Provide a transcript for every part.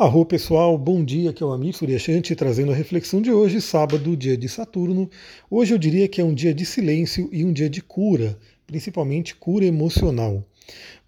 Arro pessoal, bom dia, aqui é o Amir Suryashanti trazendo a reflexão de hoje, sábado, dia de Saturno. Hoje eu diria que é um dia de silêncio e um dia de cura, principalmente cura emocional.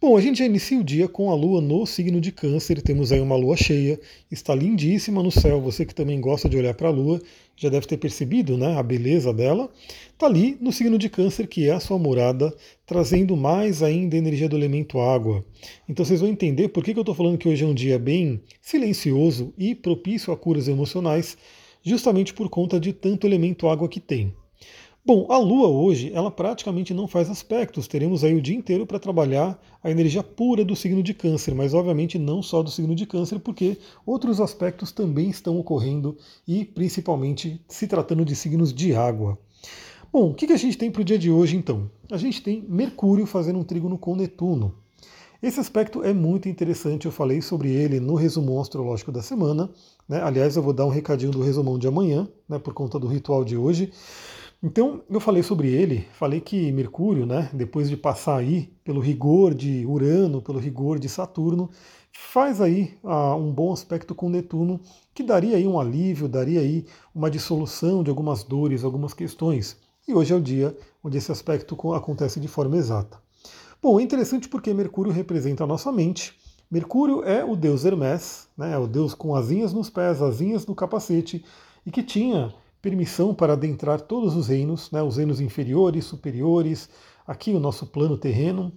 Bom, a gente já inicia o dia com a Lua no signo de Câncer, temos aí uma Lua cheia, está lindíssima no céu, você que também gosta de olhar para a Lua, já deve ter percebido né, a beleza dela. Está ali no signo de Câncer, que é a sua morada, trazendo mais ainda energia do elemento água. Então vocês vão entender por que, que eu estou falando que hoje é um dia bem silencioso e propício a curas emocionais, justamente por conta de tanto elemento água que tem. Bom, a Lua hoje, ela praticamente não faz aspectos. Teremos aí o dia inteiro para trabalhar a energia pura do signo de Câncer, mas obviamente não só do signo de Câncer, porque outros aspectos também estão ocorrendo e principalmente se tratando de signos de água. Bom, o que a gente tem para o dia de hoje então? A gente tem Mercúrio fazendo um trígono com Netuno. Esse aspecto é muito interessante, eu falei sobre ele no resumão astrológico da semana. Né? Aliás, eu vou dar um recadinho do resumão de amanhã, né, por conta do ritual de hoje. Então, eu falei sobre ele, falei que Mercúrio, né, depois de passar aí pelo rigor de Urano, pelo rigor de Saturno, faz aí ah, um bom aspecto com Netuno, que daria aí um alívio, daria aí uma dissolução de algumas dores, algumas questões. E hoje é o dia onde esse aspecto acontece de forma exata. Bom, é interessante porque Mercúrio representa a nossa mente. Mercúrio é o deus Hermes, né, é o deus com asinhas nos pés, asinhas no capacete, e que tinha permissão para adentrar todos os reinos, né, os reinos inferiores, superiores, aqui o nosso plano terreno.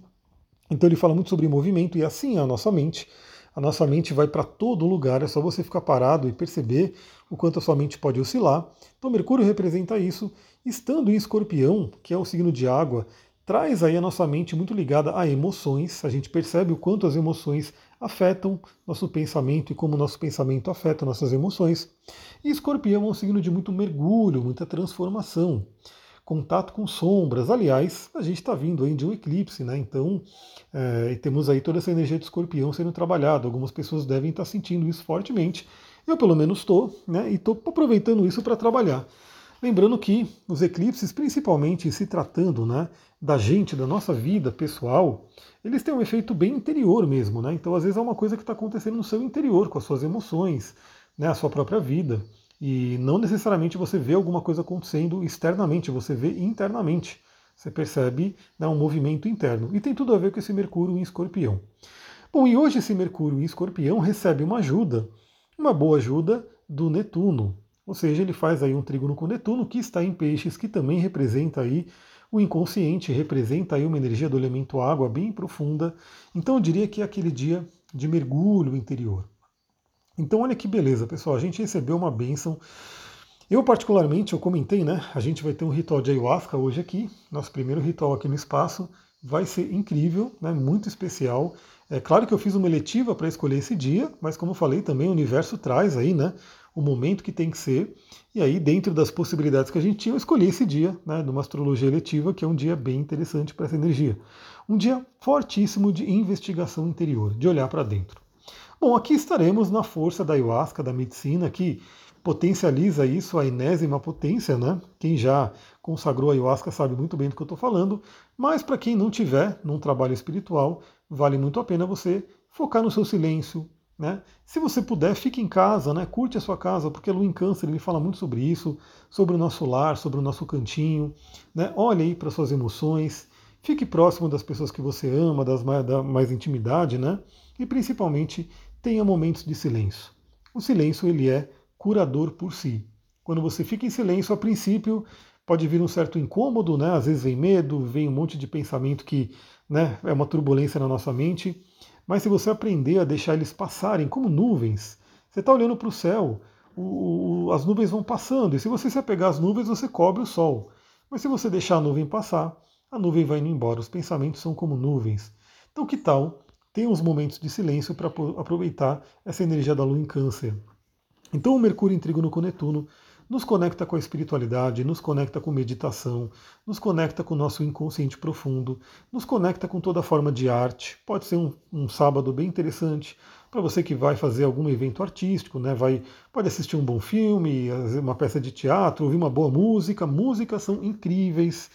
Então ele fala muito sobre movimento e assim é a nossa mente. A nossa mente vai para todo lugar, é só você ficar parado e perceber o quanto a sua mente pode oscilar. Então Mercúrio representa isso. Estando em Escorpião, que é o signo de água, traz aí a nossa mente muito ligada a emoções. A gente percebe o quanto as emoções afetam nosso pensamento e como nosso pensamento afeta nossas emoções. E escorpião é um signo de muito mergulho, muita transformação, contato com sombras. Aliás, a gente está vindo aí de um eclipse, né? Então, é, temos aí toda essa energia de escorpião sendo trabalhada. Algumas pessoas devem estar tá sentindo isso fortemente. Eu, pelo menos, estou, né? E estou aproveitando isso para trabalhar. Lembrando que os eclipses, principalmente se tratando né, da gente, da nossa vida pessoal, eles têm um efeito bem interior mesmo. Né? Então, às vezes, é uma coisa que está acontecendo no seu interior, com as suas emoções, né, a sua própria vida. E não necessariamente você vê alguma coisa acontecendo externamente, você vê internamente. Você percebe né, um movimento interno. E tem tudo a ver com esse Mercúrio em escorpião. Bom, e hoje esse Mercúrio em escorpião recebe uma ajuda, uma boa ajuda do Netuno. Ou seja, ele faz aí um trígono com Netuno, que está em peixes, que também representa aí o inconsciente, representa aí uma energia do elemento água bem profunda. Então eu diria que é aquele dia de mergulho interior. Então olha que beleza, pessoal, a gente recebeu uma bênção. Eu particularmente, eu comentei, né? A gente vai ter um ritual de ayahuasca hoje aqui, nosso primeiro ritual aqui no espaço. Vai ser incrível, né? Muito especial. É claro que eu fiz uma eletiva para escolher esse dia, mas como eu falei também, o universo traz aí, né? O momento que tem que ser. E aí, dentro das possibilidades que a gente tinha, eu escolhi esse dia, né, de uma astrologia eletiva, que é um dia bem interessante para essa energia. Um dia fortíssimo de investigação interior, de olhar para dentro. Bom, aqui estaremos na força da ayahuasca, da medicina, que potencializa isso, a enésima potência, né? Quem já consagrou a ayahuasca sabe muito bem do que eu estou falando, mas para quem não tiver num trabalho espiritual, vale muito a pena você focar no seu silêncio, né? Se você puder, fique em casa, né? curte a sua casa, porque a Lua em Câncer ele fala muito sobre isso, sobre o nosso lar, sobre o nosso cantinho. Né? Olhe aí para suas emoções, fique próximo das pessoas que você ama, das mais, da mais intimidade, né? e principalmente tenha momentos de silêncio. O silêncio ele é curador por si. Quando você fica em silêncio, a princípio pode vir um certo incômodo, né? às vezes vem medo, vem um monte de pensamento que né, é uma turbulência na nossa mente. Mas se você aprender a deixar eles passarem como nuvens, você está olhando para o céu, as nuvens vão passando, e se você se apegar às nuvens, você cobre o sol. Mas se você deixar a nuvem passar, a nuvem vai indo embora, os pensamentos são como nuvens. Então, que tal ter uns momentos de silêncio para aproveitar essa energia da lua em Câncer? Então, o Mercúrio em Trígono com Netuno nos conecta com a espiritualidade, nos conecta com meditação, nos conecta com o nosso inconsciente profundo, nos conecta com toda forma de arte. Pode ser um, um sábado bem interessante para você que vai fazer algum evento artístico, né? Vai, pode assistir um bom filme, uma peça de teatro, ouvir uma boa música. Músicas são incríveis.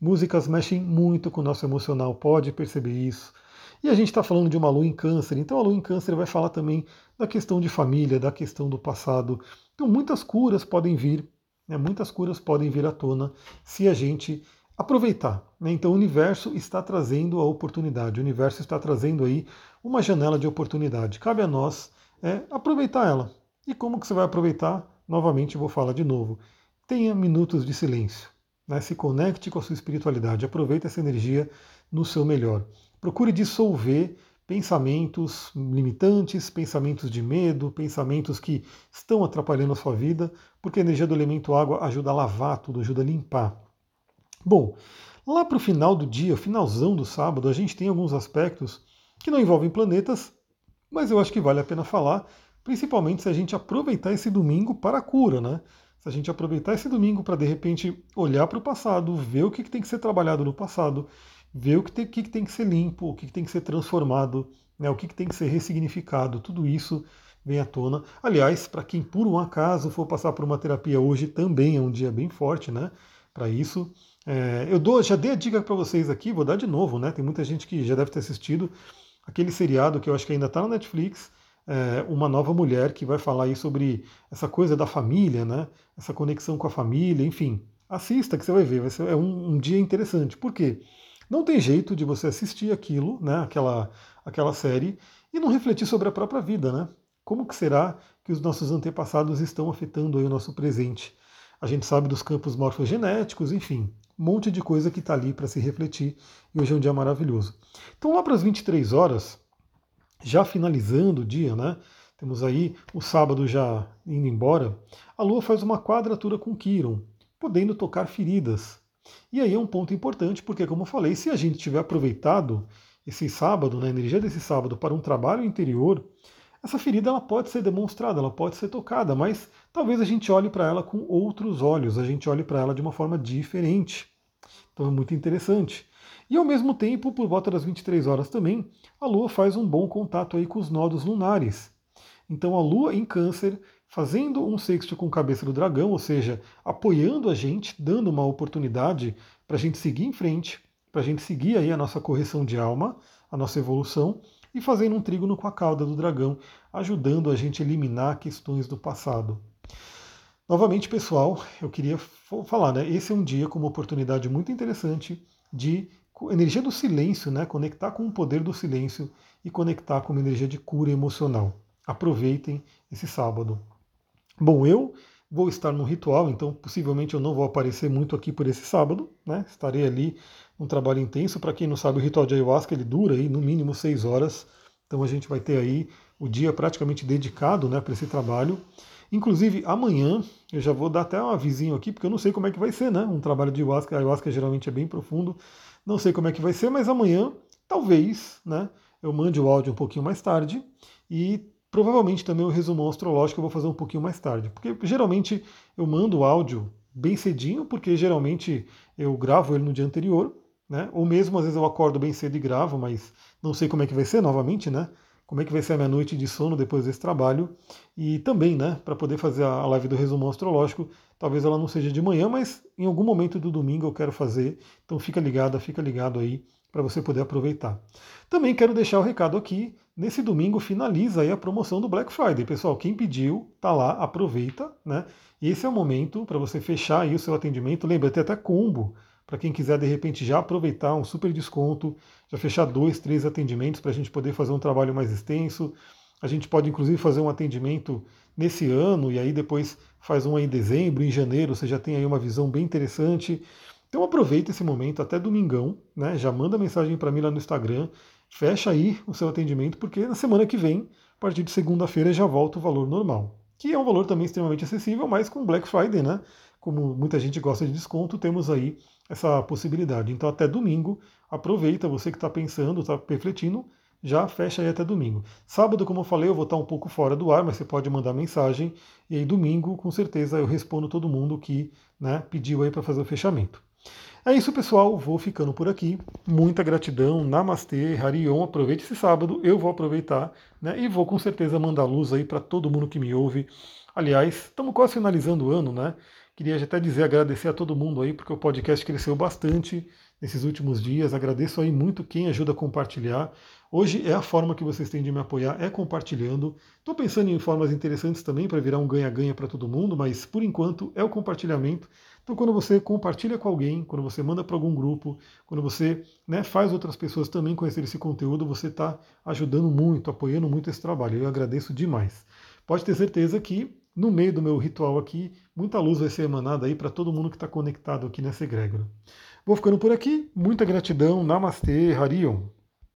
Músicas mexem muito com o nosso emocional, pode perceber isso. E a gente está falando de uma lua em câncer, então a lua em câncer vai falar também da questão de família, da questão do passado. Então muitas curas podem vir, né, muitas curas podem vir à tona se a gente aproveitar. Né? Então o universo está trazendo a oportunidade, o universo está trazendo aí uma janela de oportunidade. Cabe a nós é, aproveitar ela. E como que você vai aproveitar? Novamente vou falar de novo. Tenha minutos de silêncio. Né? Se conecte com a sua espiritualidade. Aproveite essa energia no seu melhor. Procure dissolver pensamentos limitantes, pensamentos de medo, pensamentos que estão atrapalhando a sua vida, porque a energia do elemento água ajuda a lavar tudo, ajuda a limpar. Bom, lá para o final do dia, finalzão do sábado, a gente tem alguns aspectos que não envolvem planetas, mas eu acho que vale a pena falar, principalmente se a gente aproveitar esse domingo para a cura, né? Se a gente aproveitar esse domingo para de repente olhar para o passado, ver o que, tem que ser trabalhado no passado, ver o que tem que, tem que ser limpo, o que, tem que ser transformado, né? o que, que tem que ser ressignificado, tudo isso vem à tona. Aliás, para quem por um acaso for passar por uma terapia hoje, também é um dia bem forte, né? Para isso. É, eu dou, já dei a dica para vocês aqui, vou dar de novo, né? Tem muita gente que já deve ter assistido aquele seriado que eu acho que ainda está na Netflix, é, uma nova mulher que vai falar aí sobre essa coisa da família, né? Essa conexão com a família, enfim. Assista que você vai ver, vai ser é um, um dia interessante. Por quê? Não tem jeito de você assistir aquilo, né? Aquela, aquela série e não refletir sobre a própria vida, né? Como que será que os nossos antepassados estão afetando o nosso presente? A gente sabe dos campos morfogenéticos, enfim um monte de coisa que está ali para se refletir, e hoje é um dia maravilhoso. Então, lá para as 23 horas, já finalizando o dia, né? Temos aí o sábado já indo embora, a Lua faz uma quadratura com Quiron, podendo tocar feridas. E aí é um ponto importante, porque, como eu falei, se a gente tiver aproveitado esse sábado, né, energia desse sábado, para um trabalho interior, essa ferida ela pode ser demonstrada, ela pode ser tocada, mas talvez a gente olhe para ela com outros olhos, a gente olhe para ela de uma forma diferente. Então é muito interessante. E ao mesmo tempo, por volta das 23 horas também, a Lua faz um bom contato aí com os nodos lunares. Então a Lua em Câncer fazendo um sexto com cabeça do dragão, ou seja, apoiando a gente, dando uma oportunidade para a gente seguir em frente, para a gente seguir aí a nossa correção de alma, a nossa evolução, e fazendo um trígono com a cauda do dragão, ajudando a gente a eliminar questões do passado. Novamente, pessoal, eu queria falar, né? Esse é um dia com uma oportunidade muito interessante de energia do silêncio, né? Conectar com o poder do silêncio e conectar com uma energia de cura emocional. Aproveitem esse sábado. Bom, eu vou estar no ritual, então possivelmente eu não vou aparecer muito aqui por esse sábado, né? Estarei ali um trabalho intenso. Para quem não sabe, o ritual de ayahuasca ele dura aí no mínimo seis horas. Então a gente vai ter aí o dia praticamente dedicado, né, para esse trabalho. Inclusive, amanhã eu já vou dar até um avisinho aqui, porque eu não sei como é que vai ser, né? Um trabalho de ayahuasca, ayahuasca geralmente é bem profundo. Não sei como é que vai ser, mas amanhã, talvez, né? Eu mande o áudio um pouquinho mais tarde e provavelmente também o resumo astrológico eu vou fazer um pouquinho mais tarde. Porque geralmente eu mando o áudio bem cedinho, porque geralmente eu gravo ele no dia anterior, né? Ou mesmo às vezes eu acordo bem cedo e gravo, mas não sei como é que vai ser novamente, né? como é que vai ser a minha noite de sono depois desse trabalho. E também, né, para poder fazer a live do resumo astrológico, talvez ela não seja de manhã, mas em algum momento do domingo eu quero fazer. Então fica ligada, fica ligado aí para você poder aproveitar. Também quero deixar o recado aqui, nesse domingo finaliza aí a promoção do Black Friday. Pessoal, quem pediu, tá lá, aproveita, né? Esse é o momento para você fechar aí o seu atendimento. Lembra, tem até combo para quem quiser de repente já aproveitar um super desconto, já fechar dois, três atendimentos para a gente poder fazer um trabalho mais extenso. A gente pode inclusive fazer um atendimento nesse ano e aí depois faz um em dezembro, em janeiro, você já tem aí uma visão bem interessante. Então aproveita esse momento até domingão, né? Já manda mensagem para mim lá no Instagram, fecha aí o seu atendimento, porque na semana que vem, a partir de segunda-feira, já volta o valor normal. Que é um valor também extremamente acessível, mas com Black Friday, né? Como muita gente gosta de desconto, temos aí essa possibilidade. Então, até domingo, aproveita, você que está pensando, está refletindo, já fecha aí até domingo. Sábado, como eu falei, eu vou estar um pouco fora do ar, mas você pode mandar mensagem. E aí, domingo, com certeza, eu respondo todo mundo que né, pediu aí para fazer o fechamento. É isso, pessoal. Vou ficando por aqui. Muita gratidão. Namastê, Harion. Aproveite esse sábado. Eu vou aproveitar né, e vou com certeza mandar luz aí para todo mundo que me ouve. Aliás, estamos quase finalizando o ano, né? Queria até dizer, agradecer a todo mundo aí, porque o podcast cresceu bastante nesses últimos dias. Agradeço aí muito quem ajuda a compartilhar. Hoje é a forma que vocês têm de me apoiar, é compartilhando. Estou pensando em formas interessantes também para virar um ganha-ganha para todo mundo, mas por enquanto é o compartilhamento. Então, quando você compartilha com alguém, quando você manda para algum grupo, quando você né, faz outras pessoas também conhecer esse conteúdo, você está ajudando muito, apoiando muito esse trabalho. Eu agradeço demais. Pode ter certeza que no meio do meu ritual aqui, muita luz vai ser emanada aí para todo mundo que está conectado aqui nessa egrégora. Vou ficando por aqui. Muita gratidão. Namastê, Harion.